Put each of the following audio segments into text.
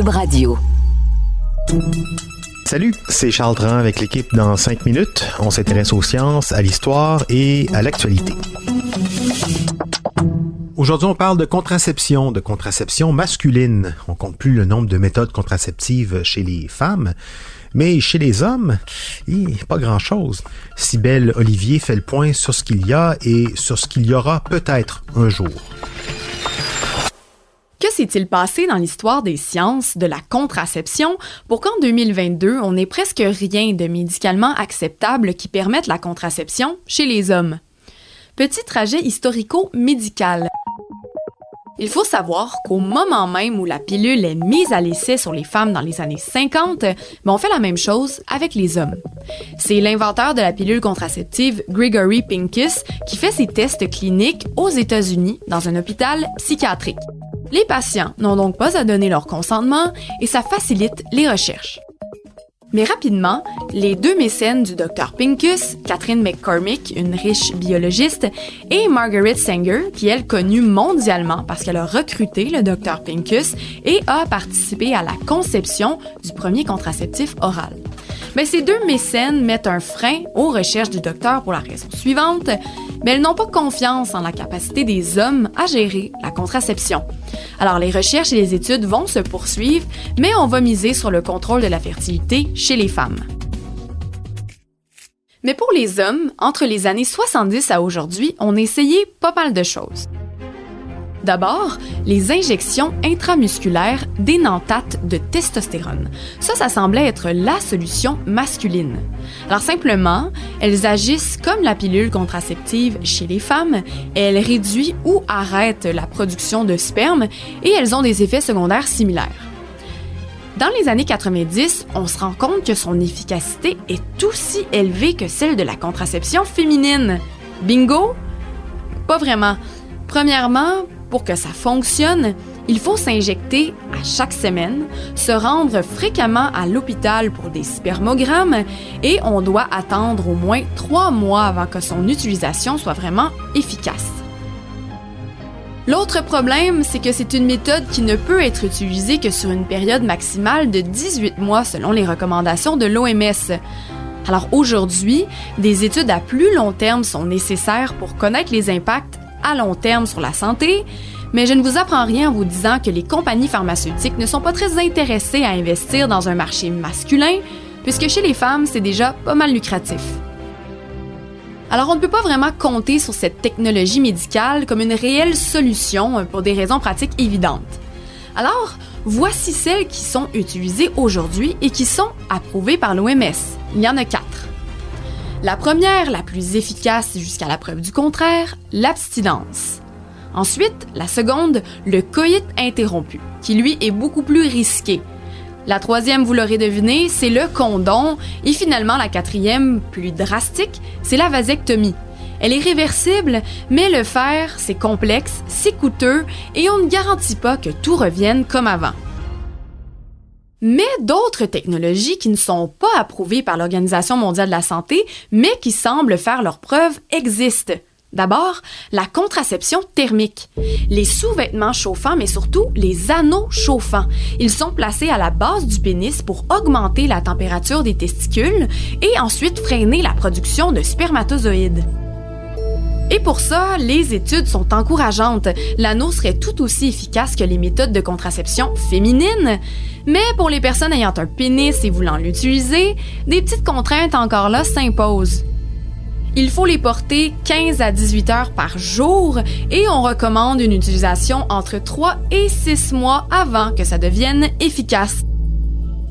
Radio. Salut, c'est Charles Dran avec l'équipe dans 5 minutes. On s'intéresse aux sciences, à l'histoire et à l'actualité. Aujourd'hui, on parle de contraception, de contraception masculine. On compte plus le nombre de méthodes contraceptives chez les femmes, mais chez les hommes, pas grand-chose. Sibelle Olivier fait le point sur ce qu'il y a et sur ce qu'il y aura peut-être un jour. S'est-il passé dans l'histoire des sciences de la contraception? Pour qu'en 2022, on n'ait presque rien de médicalement acceptable qui permette la contraception chez les hommes? Petit trajet historico-médical. Il faut savoir qu'au moment même où la pilule est mise à l'essai sur les femmes dans les années 50, ben on fait la même chose avec les hommes. C'est l'inventeur de la pilule contraceptive Gregory Pincus qui fait ses tests cliniques aux États-Unis dans un hôpital psychiatrique. Les patients n'ont donc pas à donner leur consentement et ça facilite les recherches. Mais rapidement, les deux mécènes du Dr Pincus, Catherine McCormick, une riche biologiste, et Margaret Sanger, qui est connue mondialement parce qu'elle a recruté le Dr Pincus et a participé à la conception du premier contraceptif oral. Mais ces deux mécènes mettent un frein aux recherches du docteur pour la raison suivante, mais elles n'ont pas confiance en la capacité des hommes à gérer la contraception. Alors les recherches et les études vont se poursuivre, mais on va miser sur le contrôle de la fertilité chez les femmes. Mais pour les hommes, entre les années 70 à aujourd'hui, on a essayé pas mal de choses. D'abord, les injections intramusculaires d'énanthate de testostérone. Ça, ça semblait être la solution masculine. Alors simplement, elles agissent comme la pilule contraceptive chez les femmes, elles réduisent ou arrêtent la production de sperme et elles ont des effets secondaires similaires. Dans les années 90, on se rend compte que son efficacité est aussi élevée que celle de la contraception féminine. Bingo? Pas vraiment. Premièrement, pour que ça fonctionne, il faut s'injecter à chaque semaine, se rendre fréquemment à l'hôpital pour des spermogrammes et on doit attendre au moins trois mois avant que son utilisation soit vraiment efficace. L'autre problème, c'est que c'est une méthode qui ne peut être utilisée que sur une période maximale de 18 mois selon les recommandations de l'OMS. Alors aujourd'hui, des études à plus long terme sont nécessaires pour connaître les impacts à long terme sur la santé, mais je ne vous apprends rien en vous disant que les compagnies pharmaceutiques ne sont pas très intéressées à investir dans un marché masculin, puisque chez les femmes, c'est déjà pas mal lucratif. Alors on ne peut pas vraiment compter sur cette technologie médicale comme une réelle solution pour des raisons pratiques évidentes. Alors, voici celles qui sont utilisées aujourd'hui et qui sont approuvées par l'OMS. Il y en a quatre. La première, la plus efficace jusqu'à la preuve du contraire, l'abstinence. Ensuite, la seconde, le coït interrompu, qui lui est beaucoup plus risqué. La troisième, vous l'aurez deviné, c'est le condom. Et finalement, la quatrième, plus drastique, c'est la vasectomie. Elle est réversible, mais le faire, c'est complexe, c'est coûteux et on ne garantit pas que tout revienne comme avant. Mais d'autres technologies qui ne sont pas approuvées par l'Organisation mondiale de la santé, mais qui semblent faire leurs preuves existent. D'abord, la contraception thermique. Les sous-vêtements chauffants, mais surtout les anneaux chauffants. Ils sont placés à la base du pénis pour augmenter la température des testicules et ensuite freiner la production de spermatozoïdes. Et pour ça, les études sont encourageantes. L'anneau serait tout aussi efficace que les méthodes de contraception féminines. Mais pour les personnes ayant un pénis et voulant l'utiliser, des petites contraintes encore là s'imposent. Il faut les porter 15 à 18 heures par jour et on recommande une utilisation entre 3 et 6 mois avant que ça devienne efficace.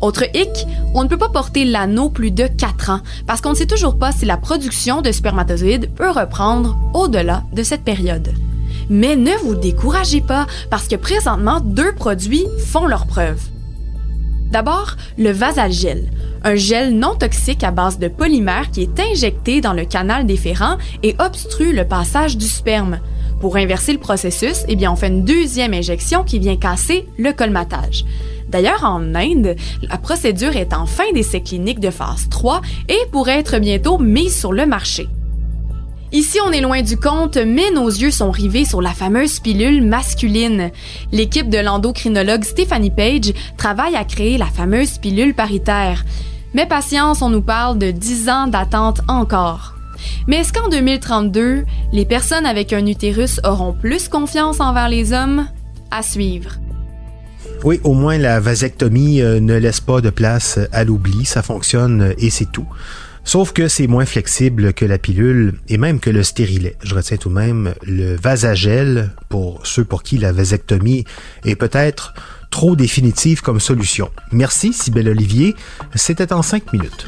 Autre hic, on ne peut pas porter l'anneau plus de 4 ans parce qu'on ne sait toujours pas si la production de spermatozoïdes peut reprendre au-delà de cette période. Mais ne vous découragez pas, parce que présentement, deux produits font leur preuve. D'abord, le vasalgel, un gel non toxique à base de polymère qui est injecté dans le canal déférent et obstrue le passage du sperme. Pour inverser le processus, eh bien, on fait une deuxième injection qui vient casser le colmatage. D'ailleurs, en Inde, la procédure est en fin d'essai clinique de phase 3 et pourrait être bientôt mise sur le marché. Ici, on est loin du compte, mais nos yeux sont rivés sur la fameuse pilule masculine. L'équipe de l'endocrinologue Stephanie Page travaille à créer la fameuse pilule paritaire. Mais patience, on nous parle de 10 ans d'attente encore. Mais est-ce qu'en 2032, les personnes avec un utérus auront plus confiance envers les hommes? À suivre. Oui, au moins la vasectomie euh, ne laisse pas de place à l'oubli, ça fonctionne euh, et c'est tout. Sauf que c'est moins flexible que la pilule et même que le stérilet. Je retiens tout de même le vasagel pour ceux pour qui la vasectomie est peut-être trop définitive comme solution. Merci, Sybelle Olivier. C'était en cinq minutes.